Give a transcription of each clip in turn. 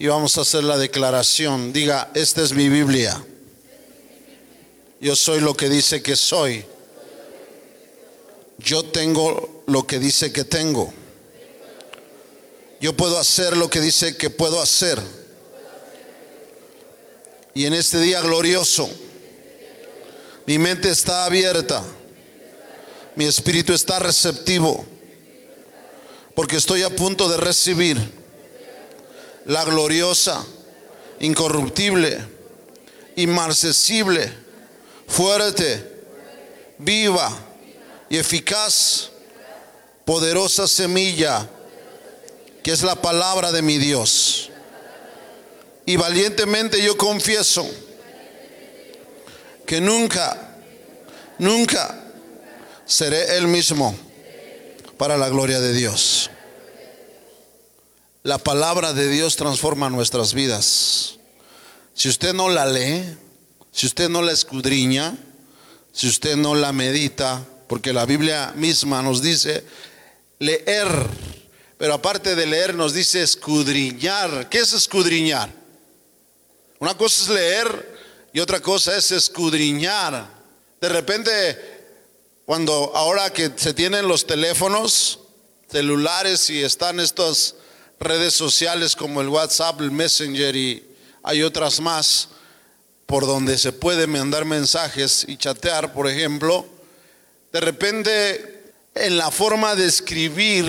y vamos a hacer la declaración. Diga, esta es mi Biblia. Yo soy lo que dice que soy. Yo tengo lo que dice que tengo. Yo puedo hacer lo que dice que puedo hacer. Y en este día glorioso, mi mente está abierta. Mi espíritu está receptivo. Porque estoy a punto de recibir la gloriosa, incorruptible, inmarcesible, fuerte, viva y eficaz, poderosa semilla, que es la palabra de mi Dios. Y valientemente yo confieso que nunca, nunca seré el mismo para la gloria de Dios. La palabra de Dios transforma nuestras vidas. Si usted no la lee, si usted no la escudriña, si usted no la medita, porque la Biblia misma nos dice leer, pero aparte de leer nos dice escudriñar. ¿Qué es escudriñar? Una cosa es leer y otra cosa es escudriñar. De repente, cuando ahora que se tienen los teléfonos celulares y están estos redes sociales como el WhatsApp, el Messenger y hay otras más por donde se puede mandar mensajes y chatear, por ejemplo, de repente en la forma de escribir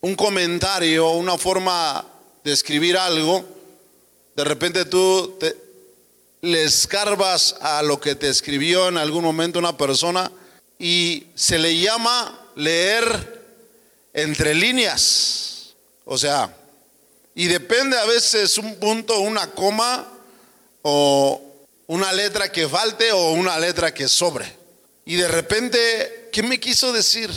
un comentario, una forma de escribir algo, de repente tú le escarbas a lo que te escribió en algún momento una persona y se le llama leer entre líneas. O sea, y depende a veces un punto, una coma o una letra que falte o una letra que sobre. Y de repente, ¿qué me quiso decir?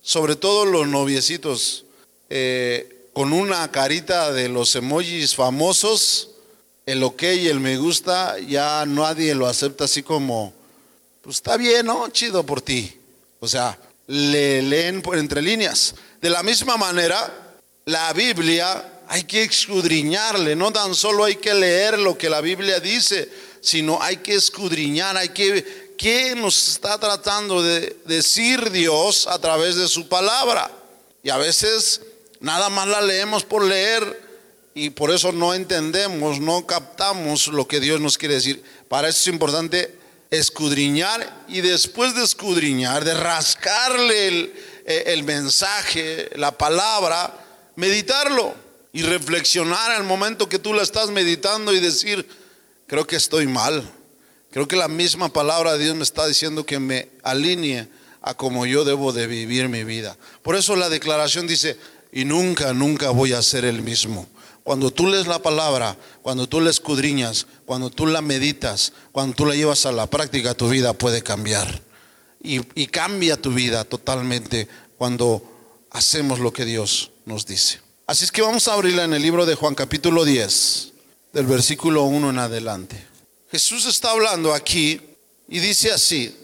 Sobre todo los noviecitos, eh, con una carita de los emojis famosos, el ok y el me gusta, ya nadie lo acepta así como, pues está bien, ¿no? Chido por ti. O sea, le leen por entre líneas. De la misma manera, la Biblia hay que escudriñarle, no tan solo hay que leer lo que la Biblia dice, sino hay que escudriñar, hay que qué nos está tratando de decir Dios a través de su palabra. Y a veces nada más la leemos por leer y por eso no entendemos, no captamos lo que Dios nos quiere decir. Para eso es importante escudriñar y después de escudriñar, de rascarle el, el mensaje, la palabra, meditarlo y reflexionar al momento que tú la estás meditando y decir, creo que estoy mal. Creo que la misma palabra de Dios me está diciendo que me alinee a como yo debo de vivir mi vida. Por eso la declaración dice, y nunca, nunca voy a ser el mismo. Cuando tú lees la palabra, cuando tú la escudriñas, cuando tú la meditas, cuando tú la llevas a la práctica, tu vida puede cambiar. Y, y cambia tu vida totalmente cuando hacemos lo que Dios nos dice. Así es que vamos a abrirla en el libro de Juan capítulo 10, del versículo 1 en adelante. Jesús está hablando aquí y dice así,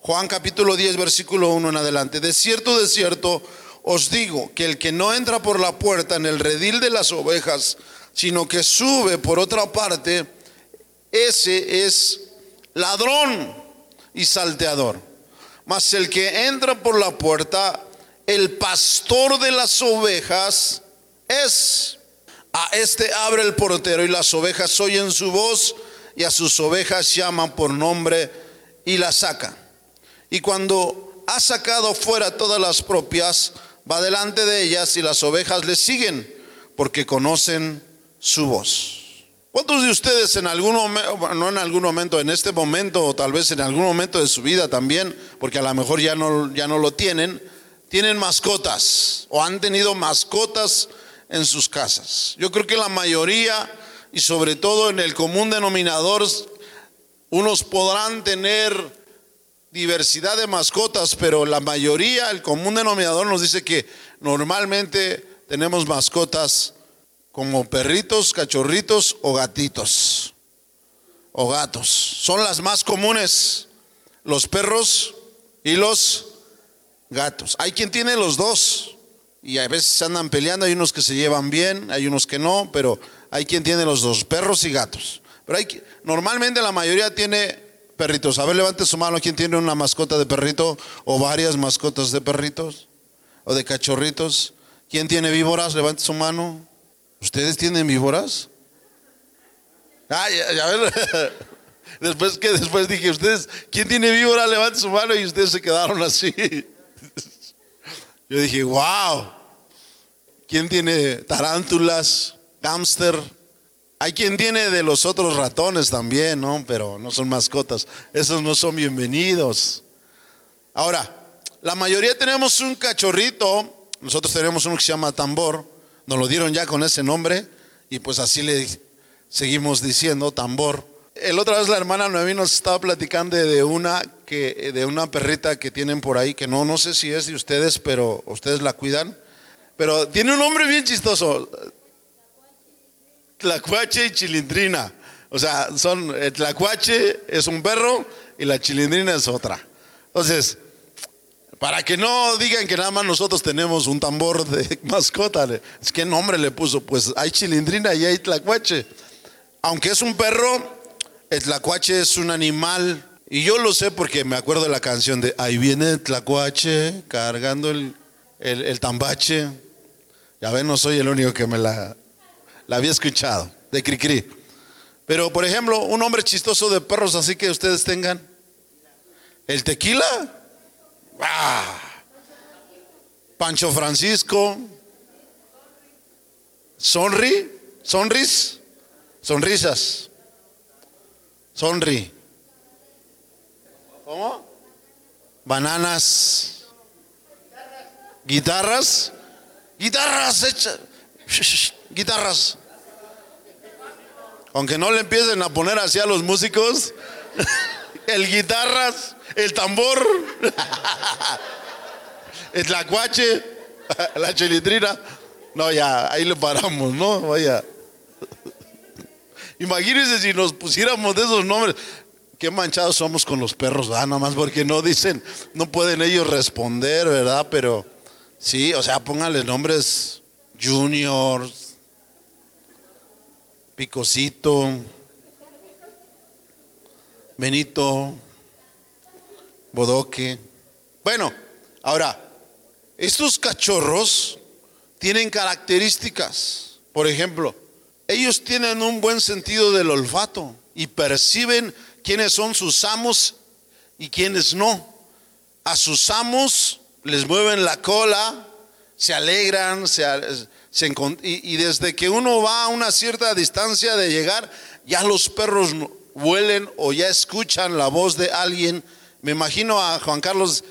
Juan capítulo 10, versículo 1 en adelante, de cierto, de cierto, os digo que el que no entra por la puerta en el redil de las ovejas, sino que sube por otra parte, ese es ladrón y salteador. Mas el que entra por la puerta, el pastor de las ovejas es. A este abre el portero y las ovejas oyen su voz y a sus ovejas llaman por nombre y las saca. Y cuando ha sacado fuera todas las propias, va delante de ellas y las ovejas le siguen porque conocen su voz. ¿Cuántos de ustedes en algún momento, no en algún momento, en este momento o tal vez en algún momento de su vida también, porque a lo mejor ya no, ya no lo tienen, tienen mascotas o han tenido mascotas en sus casas. Yo creo que la mayoría y sobre todo en el común denominador, unos podrán tener diversidad de mascotas, pero la mayoría, el común denominador nos dice que normalmente tenemos mascotas como perritos, cachorritos o gatitos o gatos. Son las más comunes, los perros y los gatos. Hay quien tiene los dos y a veces se andan peleando, hay unos que se llevan bien, hay unos que no, pero hay quien tiene los dos, perros y gatos. Pero hay, normalmente la mayoría tiene perritos. A ver, levante su mano, ¿quién tiene una mascota de perrito o varias mascotas de perritos o de cachorritos? ¿Quién tiene víboras? Levante su mano. ¿Ustedes tienen víboras? Ah, ya, ver. Después que después dije, ustedes, ¿quién tiene víbora? Levante su mano y ustedes se quedaron así. Yo dije, wow. ¿Quién tiene tarántulas, hámster? Hay quien tiene de los otros ratones también, ¿no? Pero no son mascotas. Esos no son bienvenidos. Ahora, la mayoría tenemos un cachorrito. Nosotros tenemos uno que se llama tambor. Nos lo dieron ya con ese nombre. Y pues así le seguimos diciendo tambor. El otra vez la hermana Noemí nos estaba platicando de una que de una perrita que tienen por ahí que no no sé si es de ustedes, pero ustedes la cuidan. Pero tiene un nombre bien chistoso. Tlacuache y chilindrina. O sea, son el tlacuache es un perro y la chilindrina es otra. Entonces, para que no digan que nada más nosotros tenemos un tambor de mascota, es que nombre le puso, pues hay chilindrina y hay tlacuache. Aunque es un perro, el tlacuache es un animal, y yo lo sé porque me acuerdo de la canción de Ahí viene tlacuache cargando el, el, tambache. Ya ven, no soy el único que me la, la había escuchado, de Cricri. Pero, por ejemplo, un hombre chistoso de perros, así que ustedes tengan. El tequila. ¡Ah! Pancho Francisco. Sonri. Sonris. Sonrisas. Sonri. ¿Cómo? Bananas. Guitarras. Guitarras hechas. Guitarras. Aunque no le empiecen a poner así a los músicos. El guitarras. El tambor. El tlacuache. La chilitrina. No, ya, ahí le paramos, ¿no? Vaya. Imagínense si nos pusiéramos de esos nombres. Qué manchados somos con los perros, ¿verdad? Nada más porque no dicen, no pueden ellos responder, ¿verdad? Pero sí, o sea, pónganle nombres Junior, Picosito, Benito, Bodoque. Bueno, ahora, estos cachorros tienen características. Por ejemplo, ellos tienen un buen sentido del olfato y perciben quiénes son sus amos y quiénes no. A sus amos les mueven la cola, se alegran, se, y, desde que uno va a una cierta distancia de llegar, ya los perros huelen o ya escuchan la voz de alguien. Me imagino a Juan Carlos,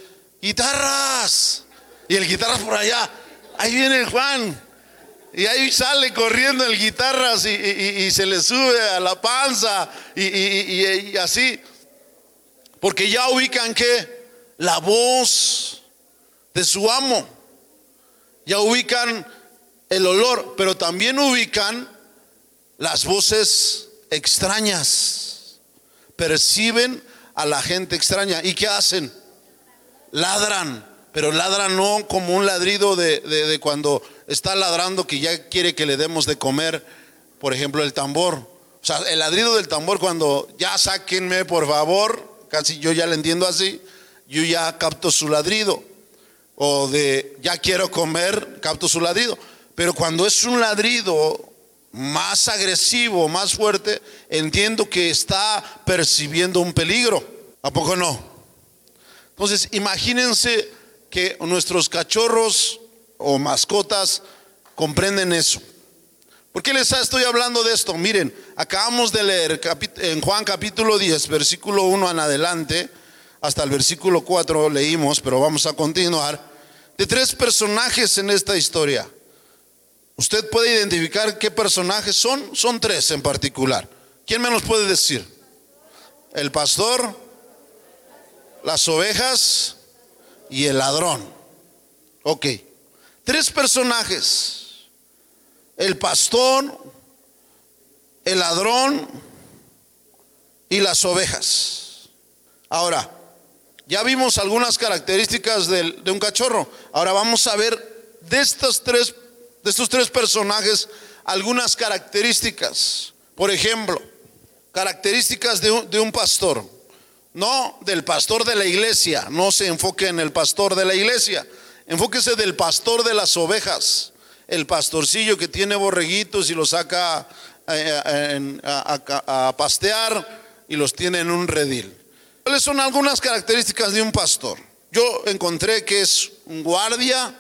guitarras, y el guitarras por allá, ahí viene Juan. Y ahí sale corriendo el guitarras y, se le sube a la panza y, así. Porque ya ubican que la voz de su amo. Ya ubican el olor, pero también ubican las voces extrañas. Perciben a la gente extraña. ¿Y qué hacen? Ladran, pero ladran no como un ladrido de cuando está ladrando que ya quiere que le demos de comer, por ejemplo, el tambor. O sea, el ladrido del tambor cuando ya sáquenme, por favor, casi yo ya le entiendo así, yo ya capto su ladrido. O de ya quiero comer, capto su ladrido. Pero cuando es un ladrido más agresivo, más fuerte, entiendo que está percibiendo un peligro. ¿A poco no? Entonces, imagínense que nuestros cachorros o mascotas comprenden eso. ¿Por qué les estoy hablando de esto? Miren, acabamos de leer en Juan capítulo 10, versículo 1 en adelante, hasta el versículo 4 leímos, pero vamos a continuar, de tres personajes en esta historia. ¿Usted puede identificar qué personajes son? Son tres en particular. ¿Quién me los puede decir? El pastor, las ovejas y el ladrón. Ok. Tres personajes. El pastor, el ladrón y las ovejas. Ahora, ya vimos algunas características de, un cachorro. Ahora vamos a ver de estos tres, de estos tres personajes algunas características. Por ejemplo, características de un pastor. No del pastor de la iglesia, no se enfoque en el pastor de la iglesia, enfóquese del pastor de las ovejas, el pastorcillo que tiene borreguitos y los saca eh, a, a pastear y los tiene en un redil. ¿Cuáles son algunas características de un pastor? Yo encontré que es un guardia,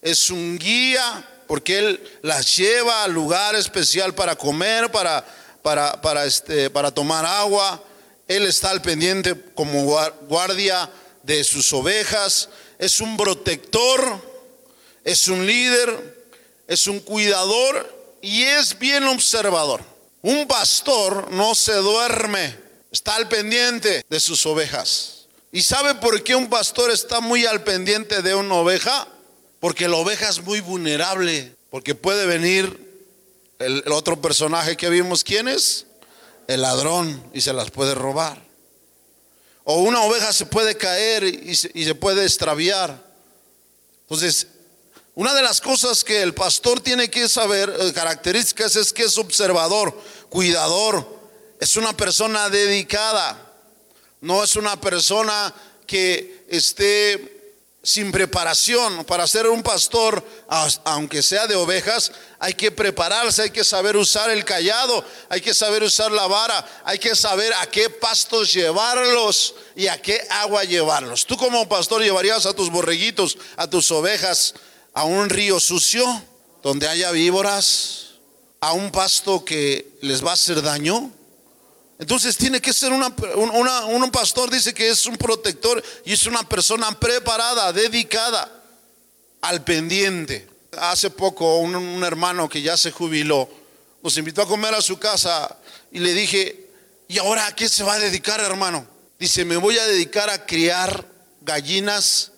es un guía, porque él las lleva al lugar especial para comer, para, para, para, este, para tomar agua. Él está al pendiente como guardia de sus ovejas. Es un protector, es un líder, es un cuidador y es bien observador. Un pastor no se duerme, está al pendiente de sus ovejas. ¿Y sabe por qué un pastor está muy al pendiente de una oveja? Porque la oveja es muy vulnerable, porque puede venir el, otro personaje que vimos, ¿quién es? El ladrón, y se las puede robar. O una oveja se puede caer y se, puede extraviar. Entonces, una de las cosas que el pastor tiene que saber, eh, características, es que es observador, cuidador, es una persona dedicada, no es una persona que esté sin preparación. Para ser un pastor, aunque sea de ovejas, hay que prepararse, hay que saber usar el callado, hay que saber usar la vara, hay que saber a qué pastos llevarlos y a qué agua llevarlos. Tú como pastor llevarías a tus borreguitos, a tus ovejas, a un río sucio donde haya víboras, a un pasto que les va a hacer daño. Entonces tiene que ser una, un pastor, dice que es un protector y es una persona preparada, dedicada al pendiente. Hace poco un, hermano que ya se jubiló nos invitó a comer a su casa y le dije, ¿y ahora a qué se va a dedicar hermano? Dice, me voy a dedicar a criar gallinas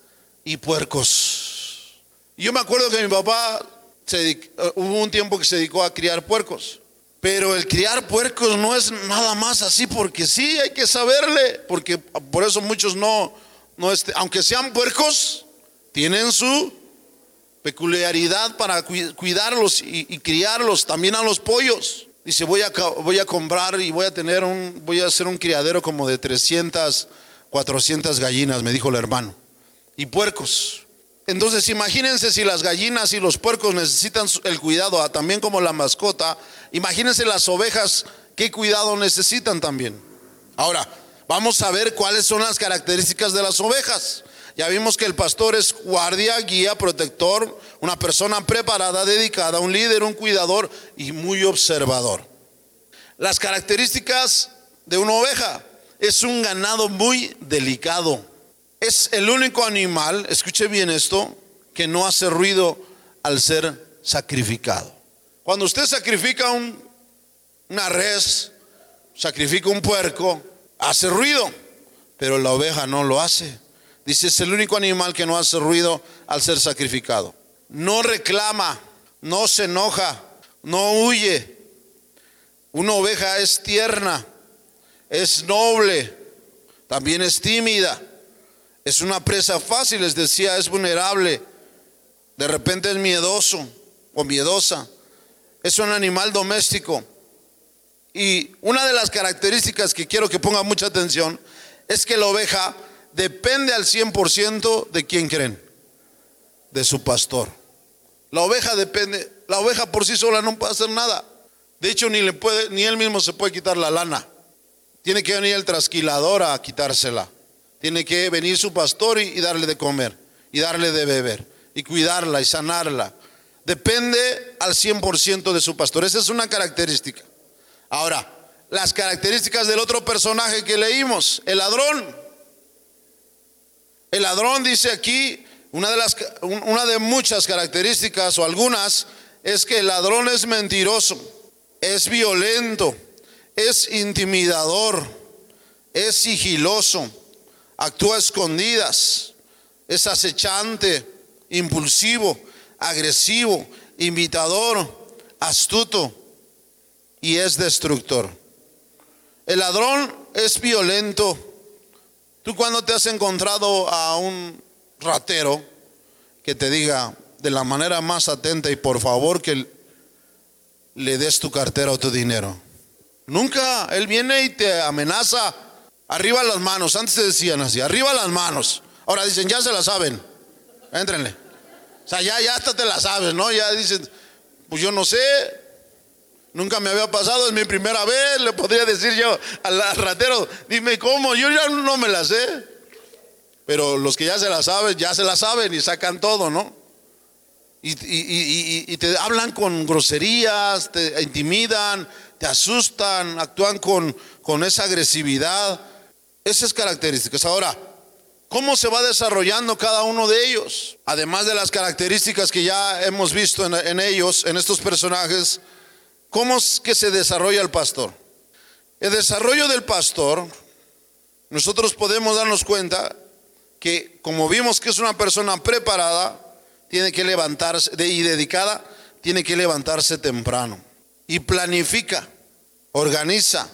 y puercos. Yo me acuerdo que mi papá se hubo un tiempo que se dedicó a criar puercos. Pero el criar puercos no es nada más así porque sí, hay que saberle, porque por eso muchos no, no este, aunque sean puercos, tienen su peculiaridad para cuidarlos y, criarlos, también a los pollos. Dice, voy a, voy a comprar y voy a tener un, voy a hacer un criadero como de 300, 400 gallinas, me dijo el hermano, y puercos. Entonces imagínense si las gallinas y los puercos necesitan el cuidado, ah, también como la mascota, imagínense las ovejas, qué cuidado necesitan también. Ahora, vamos a ver cuáles son las características de las ovejas. Ya vimos que el pastor es guardia, guía, protector, una persona preparada, dedicada, un líder, un cuidador y muy observador. Las características de una oveja es un ganado muy delicado. Es el único animal, escuche bien esto, que no hace ruido al ser sacrificado. Cuando usted sacrifica un, una res, sacrifica un puerco, hace ruido, pero la oveja no lo hace. Dice, es el único animal que no hace ruido al ser sacrificado. No reclama, no se enoja, no huye. Una oveja es tierna, es noble, también es tímida. Es una presa fácil, les decía, es vulnerable. De repente es miedoso o miedosa. Es un animal doméstico. Y una de las características que quiero que ponga mucha atención es que la oveja depende al 100% de quién creen, de su pastor. La oveja depende, la oveja por sí sola no puede hacer nada. De hecho, ni, le puede, ni él mismo se puede quitar la lana. Tiene que venir el trasquilador a quitársela. Tiene que venir su pastor y, darle de comer y darle de beber y cuidarla y sanarla. Depende al 100% de su pastor. Esa es una característica. Ahora, las características del otro personaje que leímos, el ladrón. El ladrón dice aquí, una de, las, una de muchas características o algunas, es que el ladrón es mentiroso, es violento, es intimidador, es sigiloso, actúa escondidas, es acechante, impulsivo, agresivo, invitador, astuto y es destructor. El ladrón es violento. Tú cuando te has encontrado a un ratero que te diga, de la manera más atenta y por favor que le des tu cartera o tu dinero. Nunca, Él viene y te amenaza. Arriba las manos, antes te decían así, arriba las manos. Ahora dicen, ya se la saben, éntrenle. O sea, ya, ya hasta te la sabes, ¿no? Ya dicen, pues yo no sé, nunca me había pasado, es mi primera vez, le podría decir yo al ratero, dime cómo, yo ya no me la sé. Pero los que ya se la saben, ya se la saben y sacan todo, ¿no? Y, te hablan con groserías, te intimidan, te asustan, actúan con, con esa agresividad. Esas características. Ahora, ¿cómo se va desarrollando cada uno de ellos? Además de las características que ya hemos visto en, ellos, en estos personajes, ¿cómo es que se desarrolla el pastor? El desarrollo del pastor, nosotros podemos darnos cuenta que como vimos que es una persona preparada, tiene que levantarse y dedicada, tiene que levantarse temprano y planifica, organiza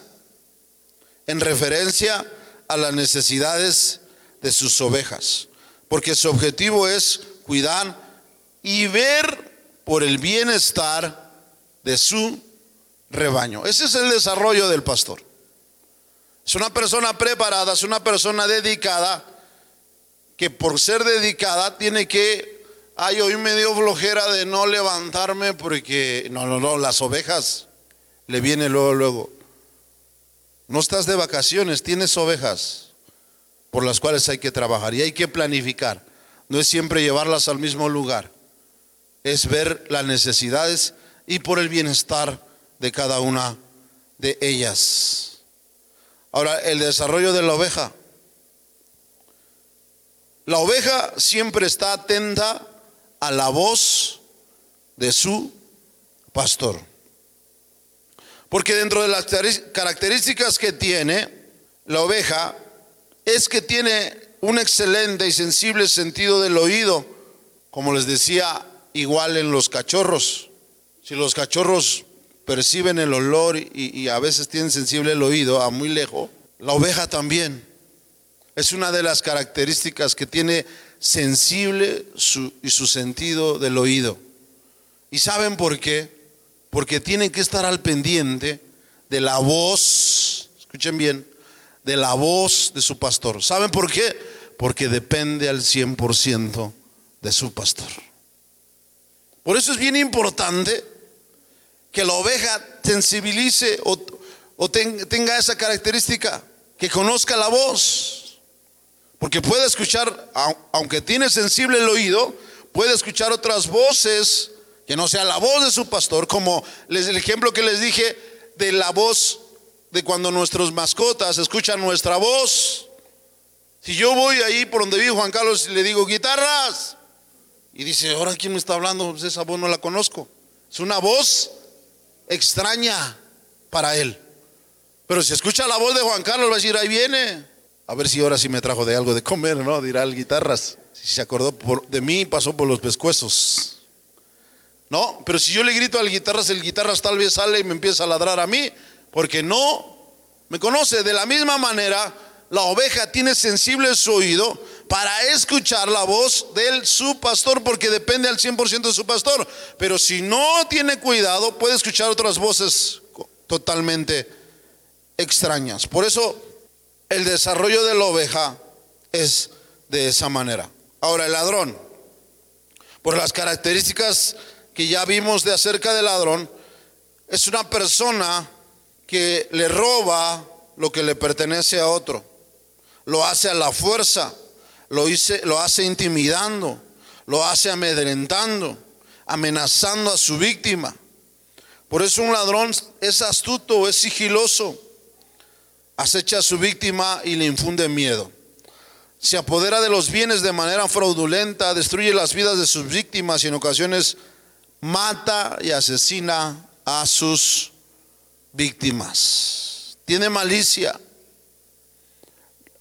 en referencia a las necesidades de sus ovejas, porque su objetivo es cuidar y ver por el bienestar de su rebaño. Ese es el desarrollo del pastor. Es una persona preparada, es una persona dedicada, que por ser dedicada tiene que Ay, hoy me dio flojera de no levantarme porque, no, no, no, las ovejas le viene luego, luego. No estás de vacaciones, tienes ovejas por las cuales hay que trabajar y hay que planificar. No es siempre llevarlas al mismo lugar, es ver las necesidades y por el bienestar de cada una de ellas. Ahora, el desarrollo de la oveja. La oveja siempre está atenta a la voz de su pastor. Porque dentro de las características que tiene la oveja es que tiene un excelente y sensible sentido del oído, como les decía, igual en los cachorros. Si los cachorros perciben el olor y, a veces tienen sensible el oído a muy lejos, la oveja también. Es una de las características que tiene sensible y su sentido del oído. ¿Y saben por qué? Porque tienen que estar al pendiente de la voz, escuchen bien, de la voz de su pastor. ¿Saben por qué? Porque depende al 100% de su pastor. Por eso es bien importante que la oveja sensibilice o, tenga esa característica, que conozca la voz. Porque puede escuchar, aunque tiene sensible el oído, puede escuchar otras voces que no sea la voz de su pastor, como el ejemplo que les dije de la voz de cuando nuestros mascotas escuchan nuestra voz. Si yo voy ahí por donde vive Juan Carlos y le digo guitarras, y dice, ahora quién me está hablando, pues esa voz no la conozco. Es una voz extraña para él. Pero si escucha la voz de Juan Carlos, va a decir, ahí viene. A ver si ahora sí me trajo de algo de comer, ¿no? Dirá el guitarras. Si se acordó de mí, pasó por los pescuezos. No, pero si yo le grito al guitarras, el guitarras tal vez sale y me empieza a ladrar a mí, porque no me conoce. De la misma manera, la oveja tiene sensible su oído para escuchar la voz de su pastor, porque depende al 100% de su pastor. Pero si no tiene cuidado, puede escuchar otras voces totalmente extrañas. Por eso el desarrollo de la oveja es de esa manera. Ahora, el ladrón, por las características que ya vimos de acerca del ladrón, es una persona que le roba lo que le pertenece a otro. Lo hace a la fuerza, lo, lo hace intimidando, lo hace amedrentando, amenazando a su víctima. Por eso un ladrón es astuto, es sigiloso acecha a su víctima y le infunde miedo. Se apodera de los bienes de manera fraudulenta, destruye las vidas de sus víctimas y en ocasiones mata y asesina a sus víctimas. Tiene malicia.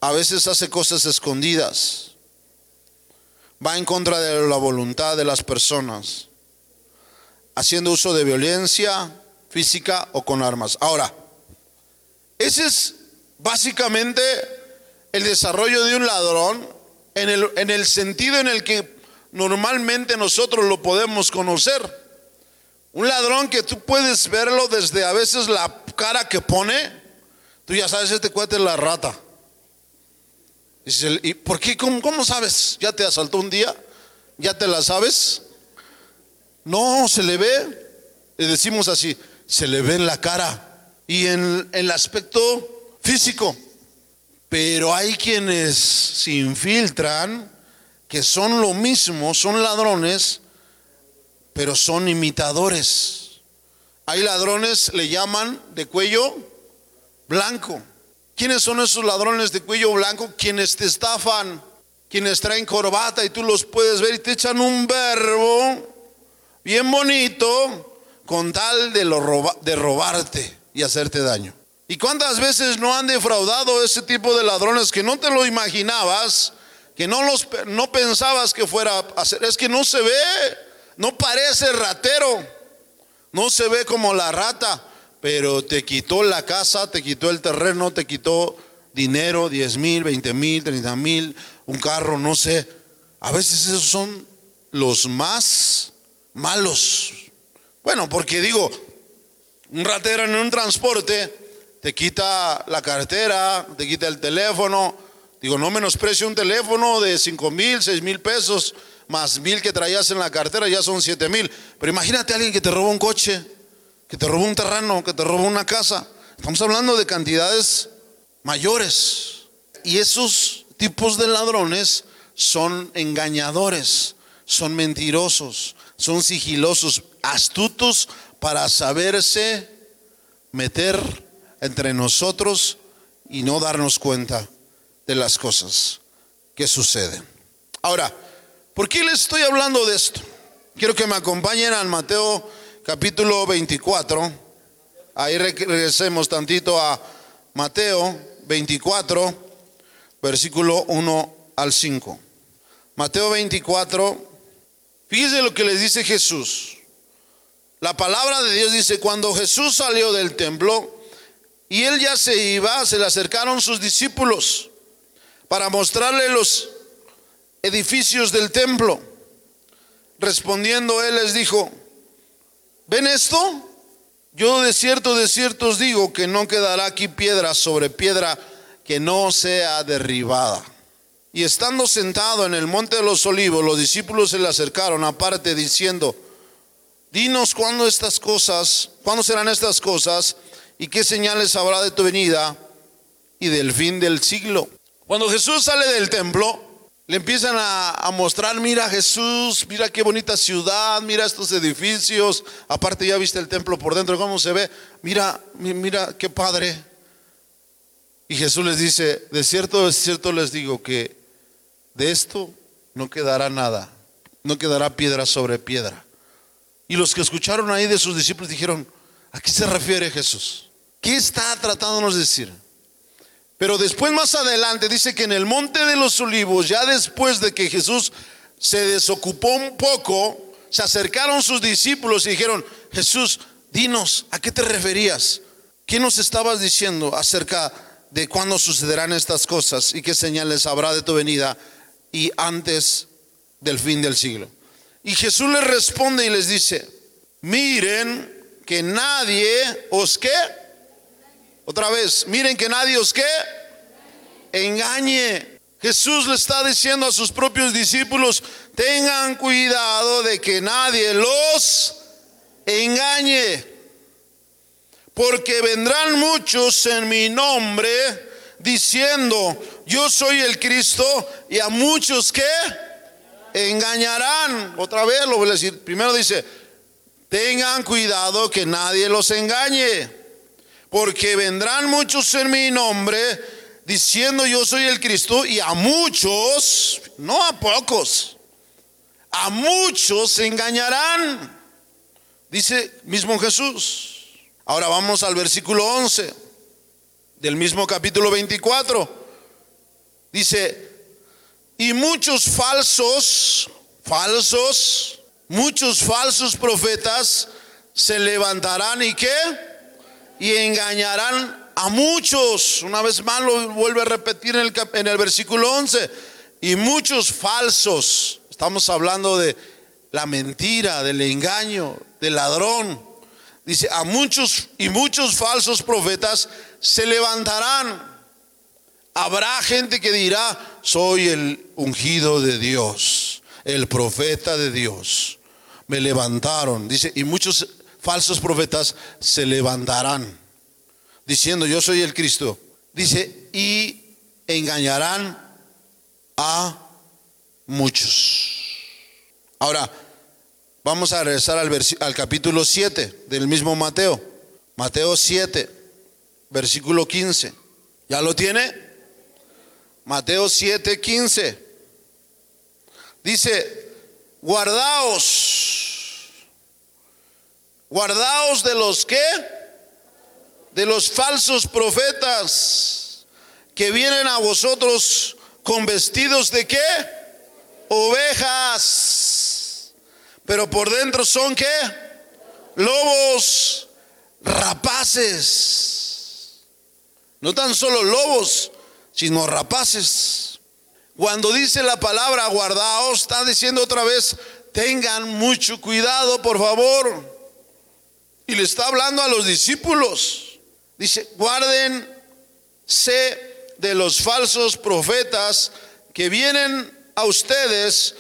A veces hace cosas escondidas. Va en contra de la voluntad de las personas, haciendo uso de violencia física o con armas. Ahora, ese es Básicamente, el desarrollo de un ladrón, en el, en el sentido en el que normalmente nosotros lo podemos conocer. Un ladrón que tú puedes verlo desde a veces la cara que pone, tú ya sabes, este cuate es la rata. ¿Y por qué? ¿Cómo, ¿Cómo sabes? ¿Ya te asaltó un día? ¿Ya te la sabes? No, se le ve, le decimos así, se le ve en la cara y en el aspecto físico. Pero hay quienes se infiltran, que son lo mismo, son ladrones, pero son imitadores. Hay ladrones, le llaman de cuello blanco. ¿Quiénes son esos ladrones de cuello blanco? Quienes te estafan, quienes traen corbata y tú los puedes ver y te echan un verbo bien bonito con tal de, robarte y hacerte daño. ¿Y cuántas veces no han defraudado ese tipo de ladrones que no te lo imaginabas, que no, los, no pensabas que fuera hacer? Es que no se ve, no parece ratero, no se ve como la rata, pero te quitó la casa, te quitó el terreno, te quitó dinero, 10 mil, 20 mil, 30 mil, un carro, no sé. A veces esos son los más malos. Bueno, porque digo, un ratero en un transporte te quita la cartera, te quita el teléfono. Digo, no menosprecio un teléfono de 5 mil, 6 mil pesos, más mil que traías en la cartera, ya son 7 mil. Pero imagínate a alguien que te roba un coche, que te roba un terreno, que te roba una casa. Estamos hablando de cantidades mayores. Y esos tipos de ladrones son engañadores, son mentirosos, son sigilosos, astutos para saberse meter entre nosotros y no darnos cuenta de las cosas que suceden. Ahora, ¿por qué les estoy hablando de esto? Quiero que me acompañen al Mateo capítulo 24. Ahí regresemos tantito a Mateo 24, versículo 1 al 5. Mateo 24, Fíjese lo que les dice Jesús. La palabra de Dios dice, cuando Jesús salió del templo y él ya se iba, se le acercaron sus discípulos para mostrarle los edificios del templo. Respondiendo él les dijo, ¿ven esto? Yo de cierto, de cierto os digo que no quedará aquí piedra sobre piedra que no sea derribada. Y estando sentado en el monte de los olivos, los discípulos se le acercaron aparte diciendo, dinos cuándo estas cosas, cuándo serán estas cosas y qué señales habrá de tu venida y del fin del siglo. Cuando Jesús sale del templo, le empiezan a, mostrar, mira Jesús, mira qué bonita ciudad, mira estos edificios, aparte ya viste el templo por dentro, cómo se ve, mira, mira qué padre. Y Jesús les dice, de cierto, de cierto les digo que de esto no quedará nada, no quedará piedra sobre piedra. Y los que escucharon ahí de sus discípulos dijeron, ¿a qué se refiere Jesús? ¿Qué está tratándonos de decir? Pero después más adelante dice que en el monte de los olivos, ya después de que Jesús se desocupó un poco, se acercaron sus discípulos y dijeron, Jesús, dinos, ¿a qué te referías? ¿Qué nos estabas diciendo acerca de cuándo sucederán estas cosas y qué señales habrá de tu venida y antes del fin del siglo. Y Jesús les responde y les dice, miren que nadie os otra vez, miren que nadie os que, engañe. Jesús le está diciendo a sus propios discípulos, tengan cuidado de que nadie los engañe, porque vendrán muchos en mi nombre diciendo, yo soy el Cristo y a muchos que engañarán. Otra vez lo voy a decir. Primero dice, tengan cuidado que nadie los engañe, porque vendrán muchos en mi nombre diciendo yo soy el Cristo y a muchos, no a pocos, a muchos engañarán. Dice mismo Jesús. Ahora vamos al versículo 11 del mismo capítulo 24. Dice, y muchos falsos, falsos, muchos falsos profetas se levantarán y qué? Y engañarán a muchos. Una vez más lo vuelve a repetir en el, en el versículo 11. Y muchos falsos, Estamos hablando de la mentira, del engaño, del ladrón. Dice, a muchos y muchos falsos profetas se levantarán. Habrá gente que dirá, soy el ungido de Dios, el profeta de Dios. Me levantaron, dice, y muchos falsos profetas se levantarán, diciendo, yo soy el Cristo. Dice, y engañarán a muchos. Ahora, vamos a regresar al, al capítulo 7 del mismo Mateo. Mateo 7, versículo 15. ¿Ya lo tiene? Mateo 7, 15. Dice, guardaos, guardaos de los que, de los falsos profetas que vienen a vosotros con vestidos de qué? Ovejas. Pero por dentro son qué? Lobos rapaces. No tan solo lobos, sino rapaces. Cuando dice la palabra guardaos, está diciendo otra vez, tengan mucho cuidado, por favor. Y le está hablando a los discípulos. Dice, guárdense de los falsos profetas que vienen a ustedes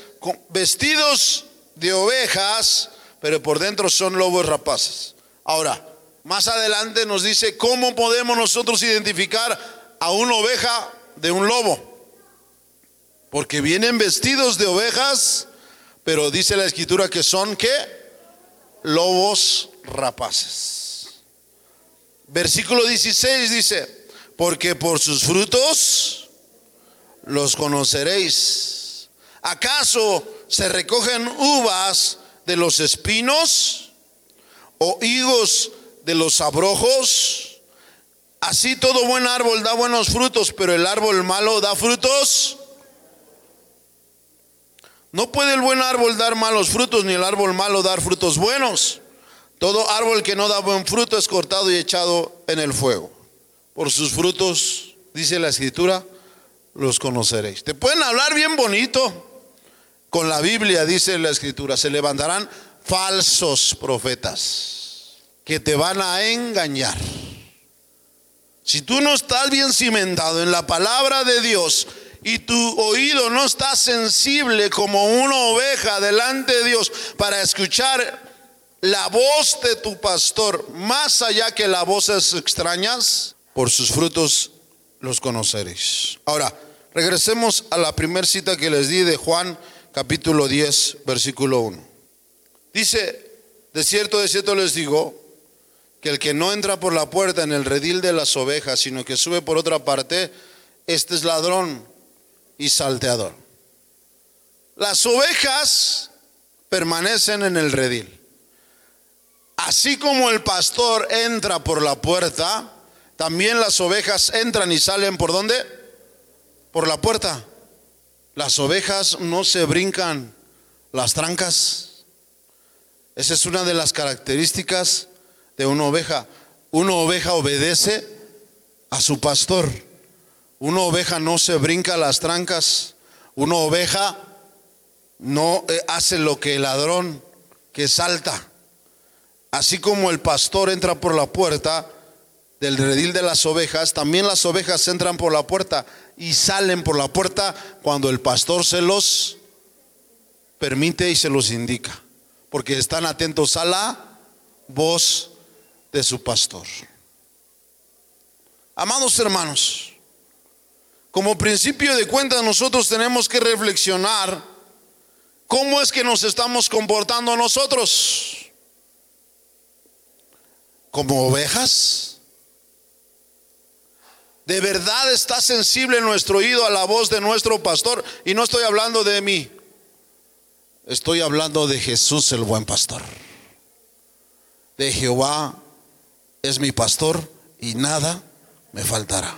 vestidos de ovejas, pero por dentro son lobos rapaces. Ahora, más adelante nos dice cómo podemos nosotros identificar a una oveja de un lobo. Porque vienen vestidos de ovejas, pero dice la escritura que son qué? Lobos rapaces. Versículo 16 dice, porque por sus frutos los conoceréis. ¿Acaso se recogen uvas de los espinos o higos de los abrojos? Así todo buen árbol da buenos frutos, pero el árbol malo da frutos. No puede el buen árbol dar malos frutos, ni el árbol malo dar frutos buenos. Todo árbol que no da buen fruto es cortado y echado en el fuego. Por sus frutos, dice la escritura, los conoceréis. Te pueden hablar bien bonito con la Biblia, dice la escritura. Se levantarán falsos profetas que te van a engañar. Si tú no estás bien cimentado en la palabra de Dios y tu oído no está sensible como una oveja delante de Dios para escuchar la voz de tu pastor, más allá que las voces extrañas, por sus frutos los conoceréis. Ahora, regresemos a la primera cita que les di de Juan capítulo 10, versículo 1. Dice, de cierto, de cierto les digo, que el que no entra por la puerta en el redil de las ovejas, sino que sube por otra parte, este es ladrón y salteador. Las ovejas permanecen en el redil. Así como el pastor entra por la puerta, también las ovejas entran y salen por dónde? Por la puerta. Las ovejas no se brincan las trancas. Esa es una de las características de una oveja. Una oveja obedece a su pastor. Una oveja no se brinca las trancas. Una oveja no eh, hace lo que el ladrón que salta. Así como el pastor entra por la puerta, del redil de las ovejas, también las ovejas entran por la puerta y salen por la puerta cuando el pastor se los permite y se los indica, porque están atentos a la voz de su pastor. Amados hermanos, como principio de cuenta nosotros tenemos que reflexionar cómo es que nos estamos comportando nosotros. Como ovejas ¿De verdad está sensible nuestro oído a la voz de nuestro pastor? Y no estoy hablando de mí. Estoy hablando de Jesús el buen pastor. De Jehová es mi pastor y nada me faltará.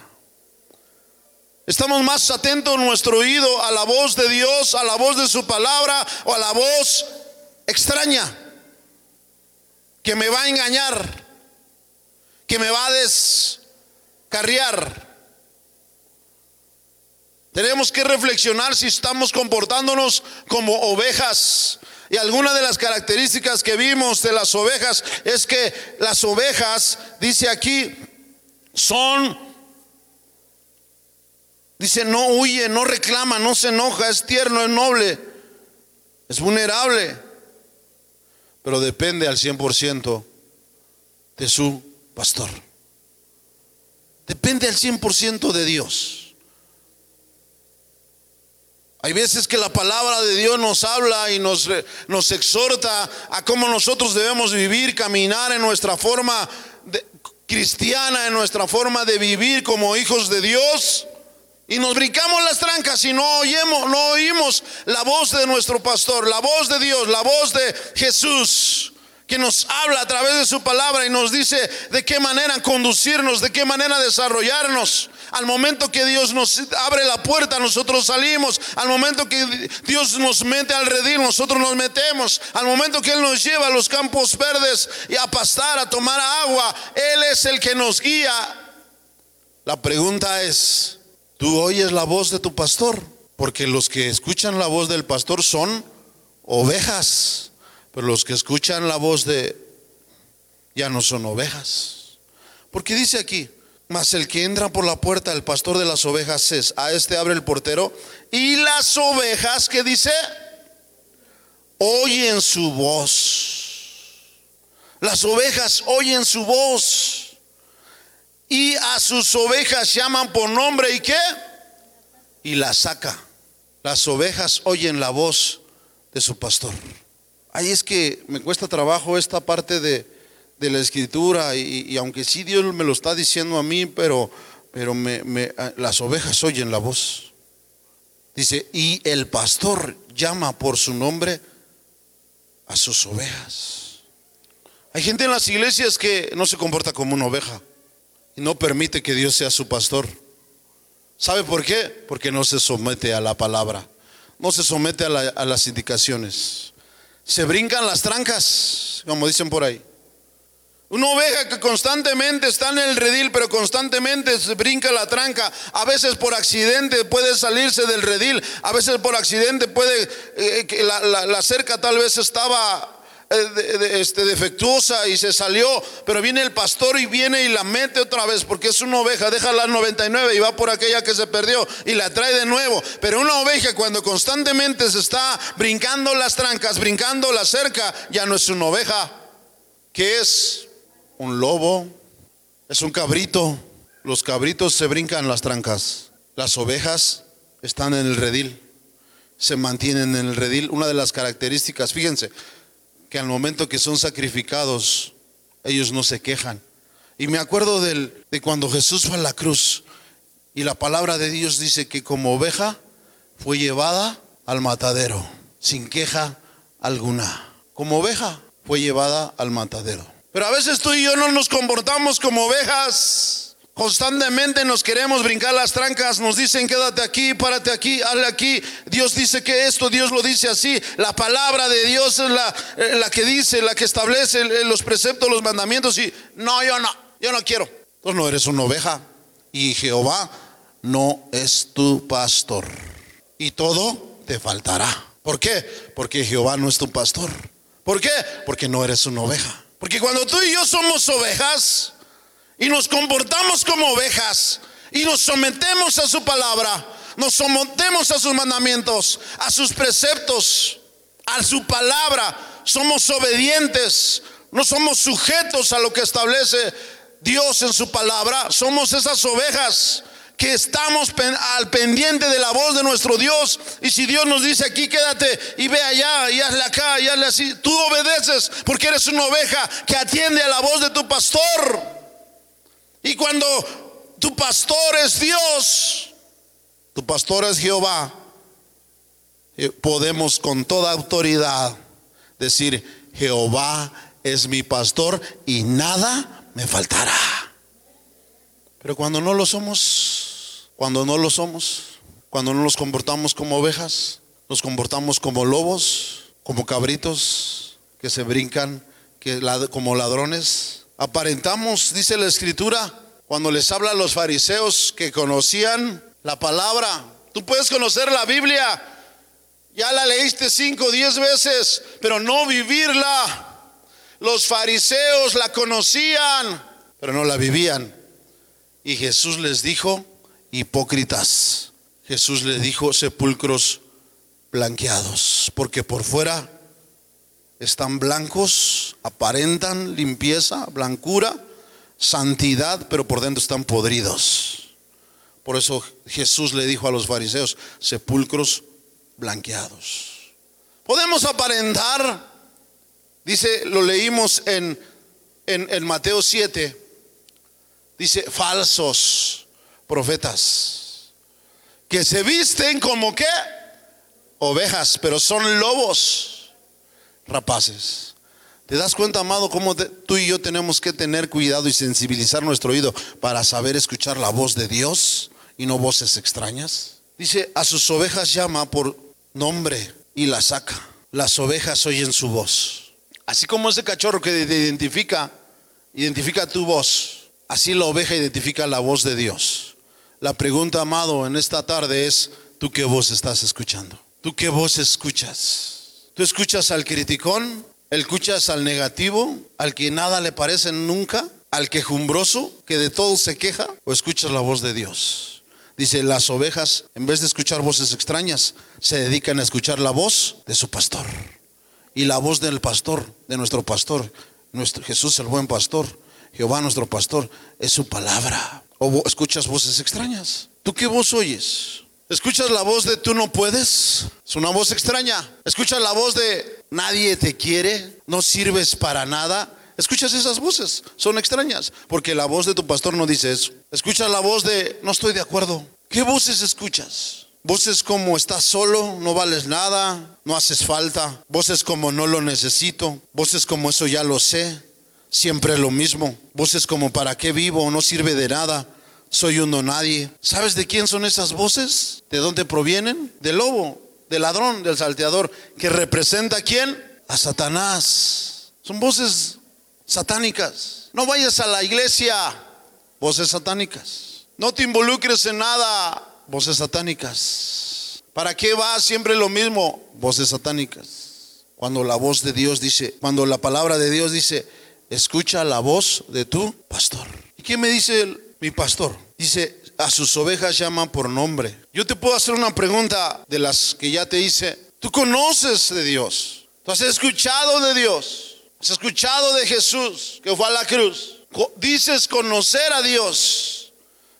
Estamos más atentos nuestro oído a la voz de Dios, a la voz de su palabra o a la voz extraña que me va a engañar, que me va a des carriar. Tenemos que reflexionar si estamos comportándonos como ovejas. Y alguna de las características que vimos de las ovejas es que las ovejas, dice aquí, son, dice, no huye, no reclama, no se enoja, es tierno, es noble, es vulnerable, pero depende al 100% de su pastor. Depende al 100% de Dios. Hay veces que la palabra de Dios nos habla y nos, nos exhorta a cómo nosotros debemos vivir, caminar en nuestra forma cristiana, en nuestra forma de vivir como hijos de Dios. Y nos brincamos las trancas y no oímos, no oímos la voz de nuestro pastor, la voz de Dios, la voz de Jesús que nos habla a través de su palabra y nos dice de qué manera conducirnos, de qué manera desarrollarnos. Al momento que Dios nos abre la puerta, nosotros salimos. Al momento que Dios nos mete al redil, nosotros nos metemos. Al momento que Él nos lleva a los campos verdes y a pastar, a tomar agua, Él es el que nos guía. La pregunta es, ¿tú oyes la voz de tu pastor? Porque los que escuchan la voz del pastor son ovejas. Pero los que escuchan la voz de ya no son ovejas. Porque dice aquí, mas el que entra por la puerta, el pastor de las ovejas es, a este abre el portero, y las ovejas que dice, oyen su voz. Las ovejas oyen su voz. Y a sus ovejas llaman por nombre y qué? Y la saca. Las ovejas oyen la voz de su pastor. Ahí es que me cuesta trabajo esta parte de, la escritura y, aunque sí Dios me lo está diciendo a mí, pero, pero me, las ovejas oyen la voz. Dice, y el pastor llama por su nombre a sus ovejas. Hay gente en las iglesias que no se comporta como una oveja y no permite que Dios sea su pastor. ¿Sabe por qué? Porque no se somete a la palabra, no se somete a, a las indicaciones se brincan las trancas, como dicen por ahí. Una oveja que constantemente está en el redil, pero constantemente se brinca la tranca. A veces por accidente puede salirse del redil. A veces por accidente puede, eh, que la, la cerca tal vez estaba eh, este, defectuosa y se salió, pero viene el pastor y viene y la mete otra vez porque es una oveja, deja las 99 y va por aquella que se perdió y la trae de nuevo. Pero una oveja cuando constantemente se está brincando las trancas, brincando la cerca, ya no es una oveja, que es un lobo, es un cabrito. Los cabritos se brincan las trancas, las ovejas están en el redil, se mantienen en el redil. Una de las características, fíjense, que al momento que son sacrificados, ellos no se quejan. Y me acuerdo de cuando Jesús fue a la cruz y la palabra de Dios dice que como oveja fue llevada al matadero, sin queja alguna. Como oveja fue llevada al matadero. Pero a veces tú y yo no nos comportamos como ovejas. Constantemente nos queremos brincar las trancas, nos dicen quédate aquí, párate aquí, hazle aquí. Dios dice que esto, Dios lo dice así. La palabra de Dios es la, eh, la que dice, la que establece los preceptos, los mandamientos. Y no, yo no, yo no quiero. Tú no eres una oveja y Jehová no es tu pastor. Y todo te faltará. ¿Por qué? Porque Jehová no es tu pastor. ¿Por qué? Porque no eres una oveja. Porque cuando tú y yo somos ovejas, y nos comportamos como ovejas. Y nos sometemos a su palabra, nos sometemos a sus mandamientos, a sus preceptos, a su palabra, somos obedientes, no somos sujetos a lo que establece Dios en su palabra, somos esas ovejas que estamos al pendiente de la voz de nuestro Dios. Y si Dios nos dice aquí, quédate y ve allá y hazle acá y hazle así, tú obedeces porque eres una oveja que atiende a la voz de tu pastor. Y cuando tu pastor es Dios, tu pastor es Jehová, eh, podemos con toda autoridad decir, Jehová es mi pastor y nada me faltará. Pero cuando no lo somos, cuando no lo somos, cuando no nos comportamos como ovejas, nos comportamos como lobos, como cabritos que se brincan, que como ladrones, Aparentamos, dice la escritura, cuando les habla a los fariseos que conocían la palabra, Tú puedes conocer la Biblia, ya la leíste cinco o diez veces, pero no vivirla. Los fariseos la conocían, pero no la vivían. Y Jesús les dijo, hipócritas. Jesús les dijo, sepulcros blanqueados, porque por fuera están blancos, aparentan limpieza, blancura, santidad, pero por dentro están podridos. Por eso Jesús le dijo a los fariseos, sepulcros blanqueados. Podemos aparentar, dice, lo leímos en, en, Mateo 7, dice, falsos profetas, que se visten como que ovejas, pero son lobos rapaces. ¿Te das cuenta, amado, cómo tú y yo tenemos que tener cuidado y sensibilizar nuestro oído para saber escuchar la voz de Dios y no voces extrañas? Dice, a sus ovejas llama por nombre y la saca. Las ovejas oyen su voz. Así como ese cachorro que te identifica, identifica tu voz, así la oveja identifica la voz de Dios. La pregunta, amado, en esta tarde es, ¿tú qué voz estás escuchando? ¿Tú qué voz escuchas? ¿Tú escuchas al criticón ¿Escuchas al negativo, al que nada le parece nunca, al quejumbroso, que de todo se queja? ¿O escuchas la voz de Dios? Dice, las ovejas, en vez de escuchar voces extrañas, se dedican a escuchar la voz de su pastor. Y la voz del pastor, de nuestro pastor, nuestro Jesús el buen pastor, Jehová nuestro pastor, es su palabra. ¿O escuchas voces extrañas? ¿Tú qué voz oyes? ¿Escuchas la voz de tú no puedes? Es una voz extraña. ¿Escuchas la voz de nadie te quiere? ¿No sirves para nada? ¿Escuchas esas voces? Son extrañas, porque la voz de tu pastor no dice eso. ¿Escuchas la voz de no estoy de acuerdo? ¿Qué voces escuchas? Voces como estás solo, no vales nada, no haces falta. Voces como no lo necesito. Voces como eso ya lo sé. Siempre lo mismo. Voces como para qué vivo, no sirve de nada soy uno nadie. ¿Sabes de quién son esas voces? ¿De dónde provienen? Del lobo, del ladrón, del salteador, que representa a quién? A Satanás. Son voces satánicas. No vayas a la iglesia, voces satánicas. No te involucres en nada, voces satánicas. ¿Para qué vas? Siempre lo mismo, voces satánicas. Cuando la voz de Dios dice, cuando la palabra de Dios dice, escucha la voz de tu pastor. ¿Y qué me dice el mi pastor. Dice, a sus ovejas llaman por nombre. Yo te puedo hacer una pregunta de las que ya te hice. ¿Tú conoces de Dios? ¿Tú has escuchado de Dios? ¿Has escuchado de Jesús que fue a la cruz? Dices conocer a Dios.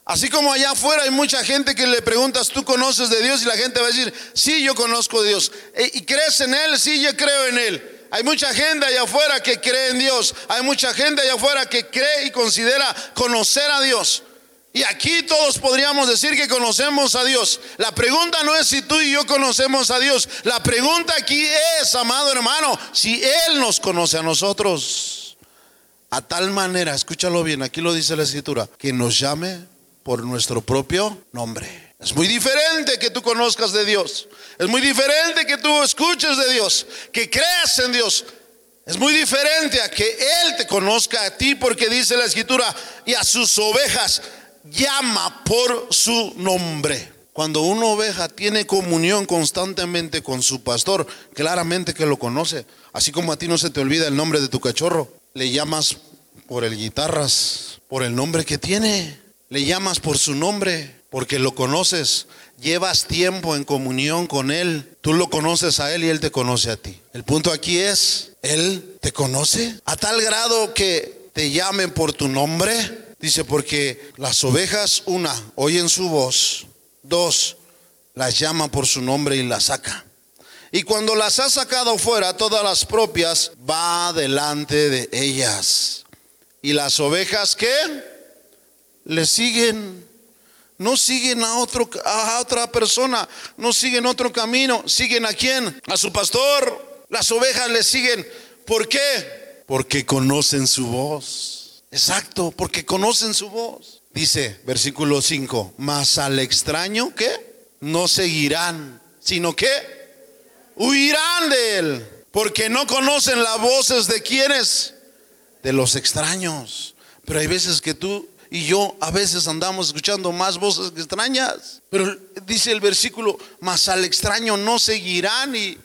Así como allá afuera hay mucha gente que le preguntas, ¿tú conoces de Dios? Y la gente va a decir, sí, yo conozco de Dios. E, ¿Y crees en Él? Sí, yo creo en Él. Hay mucha gente allá afuera que cree en Dios. Hay mucha gente allá afuera que cree y considera conocer a Dios. Y aquí todos podríamos decir que conocemos a Dios. La pregunta no es si tú y yo conocemos a Dios. La pregunta aquí es, amado hermano, si Él nos conoce a nosotros. A tal manera, escúchalo bien, aquí lo dice la escritura, que nos llame por nuestro propio nombre. Es muy diferente que tú conozcas de Dios. Es muy diferente que tú escuches de Dios, que creas en Dios. Es muy diferente a que Él te conozca a ti porque dice la escritura y a sus ovejas llama por su nombre. Cuando una oveja tiene comunión constantemente con su pastor, claramente que lo conoce. Así como a ti no se te olvida el nombre de tu cachorro, le llamas por el guitarras, por el nombre que tiene, le llamas por su nombre porque lo conoces, llevas tiempo en comunión con Él, tú lo conoces a Él y Él te conoce a ti. El punto aquí es, Él te conoce a tal grado que te llamen por tu nombre. Dice, porque las ovejas, una, oyen su voz, dos, las llama por su nombre y las saca. Y cuando las ha sacado fuera, todas las propias, va delante de ellas. Y las ovejas que le siguen no siguen a, otro, a otra persona, no siguen otro camino, siguen a quién? A su pastor. Las ovejas le siguen. ¿Por qué? Porque conocen su voz. Exacto, porque conocen su voz. Dice versículo 5, mas al extraño que no seguirán, sino que huirán de él, porque no conocen las voces de quienes, de los extraños. Pero hay veces que tú y yo a veces andamos escuchando más voces extrañas. Pero dice el versículo, mas al extraño no seguirán y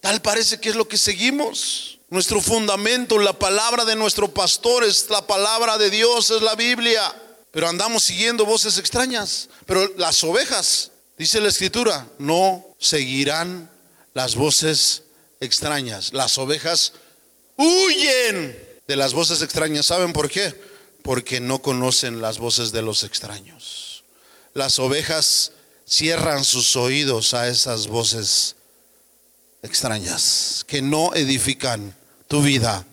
tal parece que es lo que seguimos. Nuestro fundamento, la palabra de nuestro pastor es la palabra de Dios, es la Biblia. Pero andamos siguiendo voces extrañas. Pero las ovejas, dice la escritura, no seguirán las voces extrañas. Las ovejas huyen de las voces extrañas. ¿Saben por qué? Porque no conocen las voces de los extraños. Las ovejas cierran sus oídos a esas voces extrañas que no edifican tu vida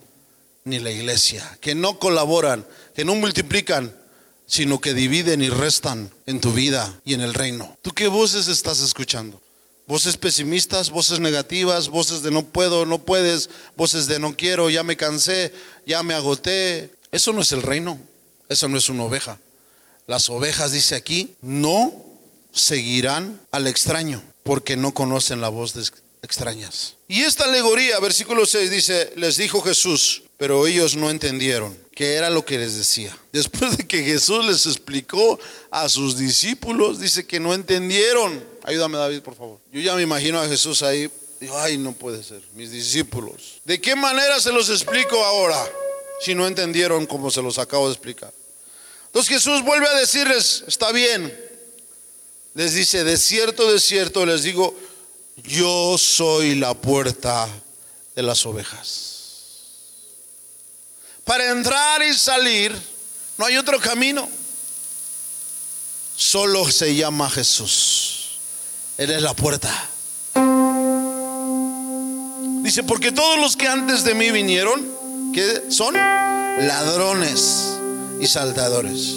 ni la iglesia, que no colaboran, que no multiplican, sino que dividen y restan en tu vida y en el reino. ¿Tú qué voces estás escuchando? Voces pesimistas, voces negativas, voces de no puedo, no puedes, voces de no quiero, ya me cansé, ya me agoté. Eso no es el reino, eso no es una oveja. Las ovejas, dice aquí, no seguirán al extraño porque no conocen la voz de extrañas. Y esta alegoría, versículo 6 dice, les dijo Jesús, pero ellos no entendieron qué era lo que les decía. Después de que Jesús les explicó a sus discípulos, dice que no entendieron. Ayúdame David, por favor. Yo ya me imagino a Jesús ahí. Ay, no puede ser, mis discípulos. ¿De qué manera se los explico ahora? Si no entendieron como se los acabo de explicar. Entonces Jesús vuelve a decirles, está bien. Les dice, de cierto, de cierto, les digo, yo soy la puerta de las ovejas. Para entrar y salir no hay otro camino. Solo se llama Jesús. Él es la puerta. Dice, porque todos los que antes de mí vinieron, que son ladrones y saltadores.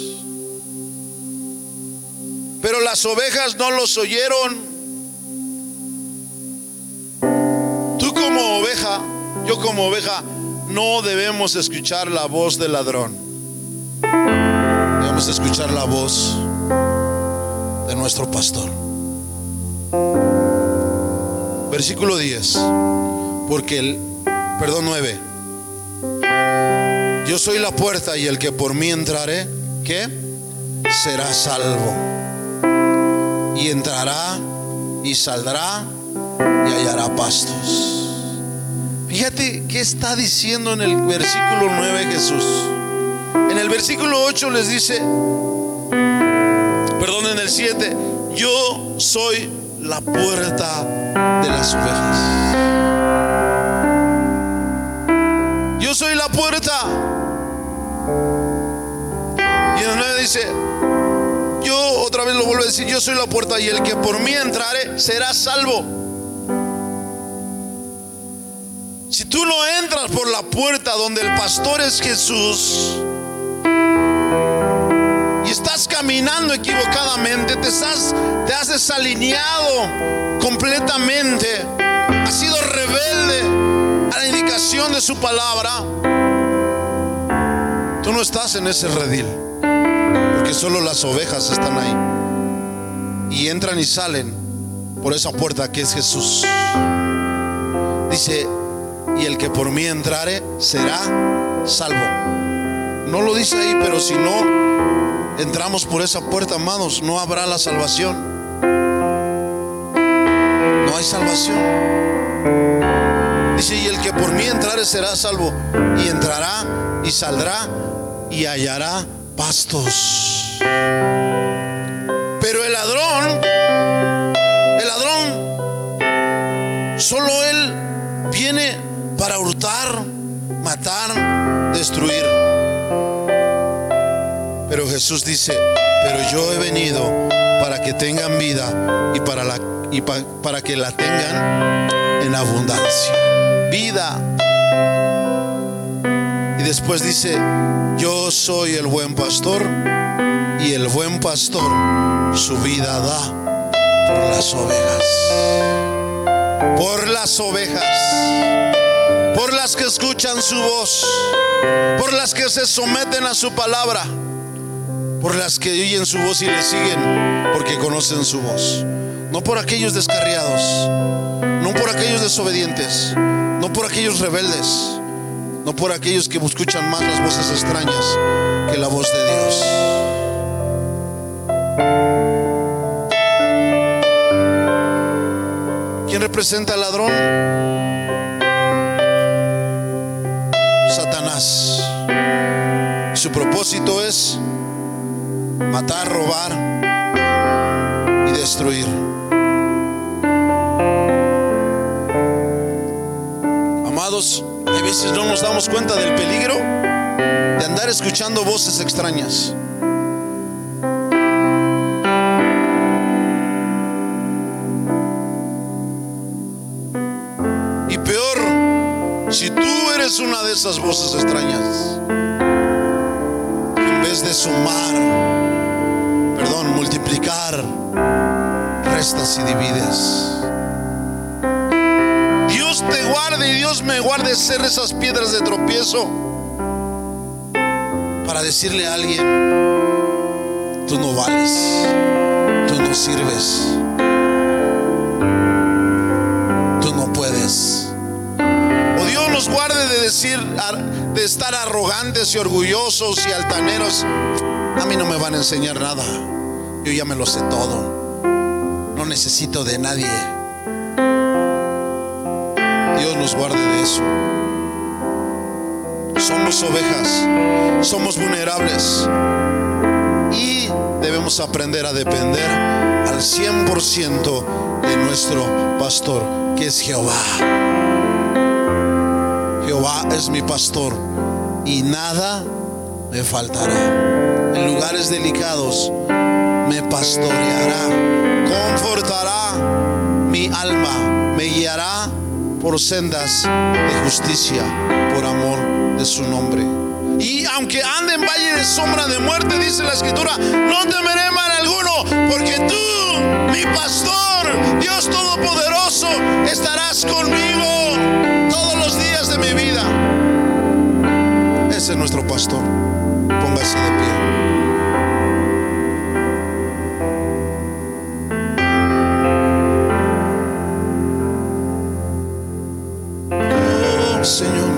Pero las ovejas no los oyeron como oveja, yo como oveja, no debemos escuchar la voz del ladrón. Debemos escuchar la voz de nuestro pastor. Versículo 10. Porque el, perdón 9. Yo soy la puerta y el que por mí entrare, ¿qué? Será salvo. Y entrará y saldrá y hallará pastos. Fíjate qué está diciendo en el versículo 9 Jesús. En el versículo 8 les dice, perdón, en el 7, yo soy la puerta de las ovejas. Yo soy la puerta. Dice, yo otra vez lo vuelvo a decir, yo soy la puerta y el que por mí entrare será salvo. Si tú no entras por la puerta donde el pastor es Jesús y estás caminando equivocadamente, te, estás, has desalineado completamente, has sido rebelde a la indicación de su palabra, tú no estás en ese redil, solo las ovejas están ahí y entran y salen por esa puerta que es Jesús. Dice, y el que por mí entrare será salvo. No lo dice ahí, pero si no entramos por esa puerta, amados, no habrá la salvación. No hay salvación. Dice, y el que por mí entrare será salvo. Y entrará y saldrá y hallará pastos. Pero el ladrón, el ladrón, solo él viene para hurtar, matar, destruir. Pero Jesús dice, pero yo he venido para que tengan vida y para, la, y para que la tengan en abundancia. Vida. Después dice, yo soy el buen pastor y el buen pastor su vida da por las ovejas. Por las ovejas. Por las que escuchan su voz, por las que se someten a su palabra, por las que oyen su voz y le siguen porque conocen su voz. No por aquellos descarriados, no por aquellos desobedientes, no por aquellos rebeldes, no por aquellos que escuchan más las voces extrañas que la voz de Dios. ¿Quién representa al ladrón? Satanás. Su propósito es matar, robar y destruir. Amados, a veces no nos damos cuenta del peligro de andar escuchando voces extrañas. Y peor, si tú eres una de esas voces extrañas, en vez de sumar, perdón, multiplicar, restas y divides. Dios me guarde ser esas piedras de tropiezo para decirle a alguien, tú no vales, tú no sirves, tú no puedes. O Dios nos guarde de decir, de estar arrogantes y orgullosos y altaneros. A mí no me van a enseñar nada, yo ya me lo sé todo, no necesito de nadie. Somos ovejas, somos vulnerables y debemos aprender a depender al 100% de nuestro pastor, que es Jehová. Jehová es mi pastor y nada me faltará. En lugares delicados me pastoreará, confortará mi alma, me guiará por sendas de justicia, por amor de su nombre. Y aunque ande en valle de sombra de muerte, dice la escritura, no temeré mal alguno, porque tú, mi pastor, Dios Todopoderoso, estarás conmigo todos los días de mi vida. Ese es nuestro pastor. Póngase de pie. Señor.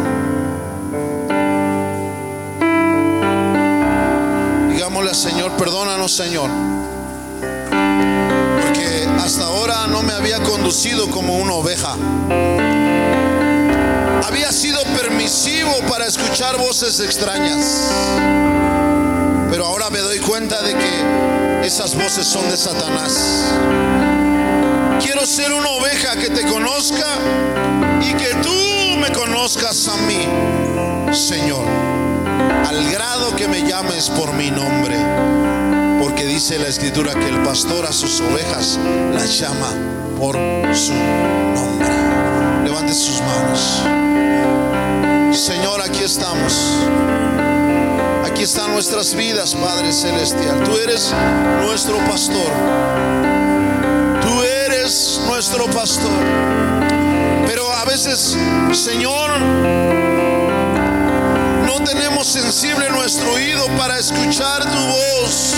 Digámosle Señor, perdónanos Señor. Porque hasta ahora no me había conducido como una oveja. Había sido permisivo para escuchar voces extrañas. Pero ahora me doy cuenta de que esas voces son de Satanás. Quiero ser una oveja que te conozca y que tú conozcas a mí, Señor, al grado que me llames por mi nombre. Porque dice la escritura que el pastor a sus ovejas las llama por su nombre. Levante sus manos. Señor, aquí estamos. Aquí están nuestras vidas, Padre Celestial. Tú eres nuestro pastor. Tú eres nuestro pastor. Señor, no tenemos sensible nuestro oído para escuchar tu voz.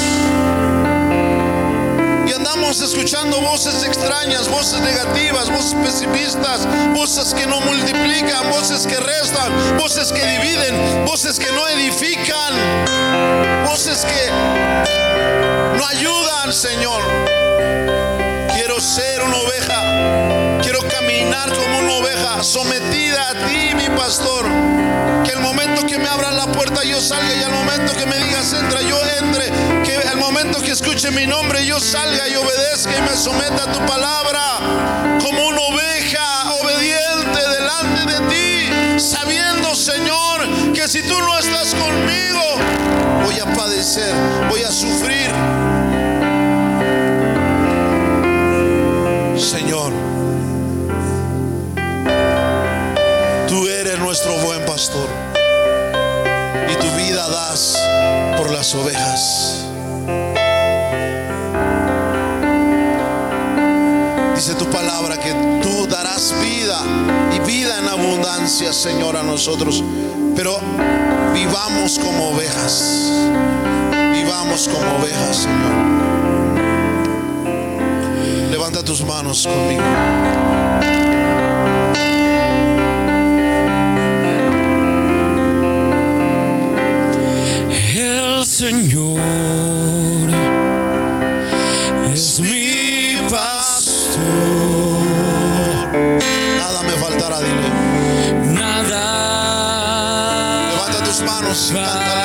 Y andamos escuchando voces extrañas, voces negativas, voces pesimistas, voces que no multiplican, voces que restan, voces que dividen, voces que no edifican, voces que no ayudan, Señor. Ser una oveja, quiero caminar como una oveja sometida a ti, mi pastor. Que el momento que me abran la puerta yo salga y al momento que me digas entra, yo entre. Que el momento que escuche mi nombre yo salga y obedezca y me someta a tu palabra como una oveja obediente delante de ti, sabiendo, Señor, que si tú no estás conmigo, voy a padecer, voy a sufrir. Señor, tú eres nuestro buen pastor y tu vida das por las ovejas. Dice tu palabra que tú darás vida y vida en abundancia, Señor, a nosotros. Pero vivamos como ovejas. Vivamos como ovejas, Señor tus manos conmigo. El Señor es mi pastor. Nada me faltará, dile. Nada. Levanta tus manos y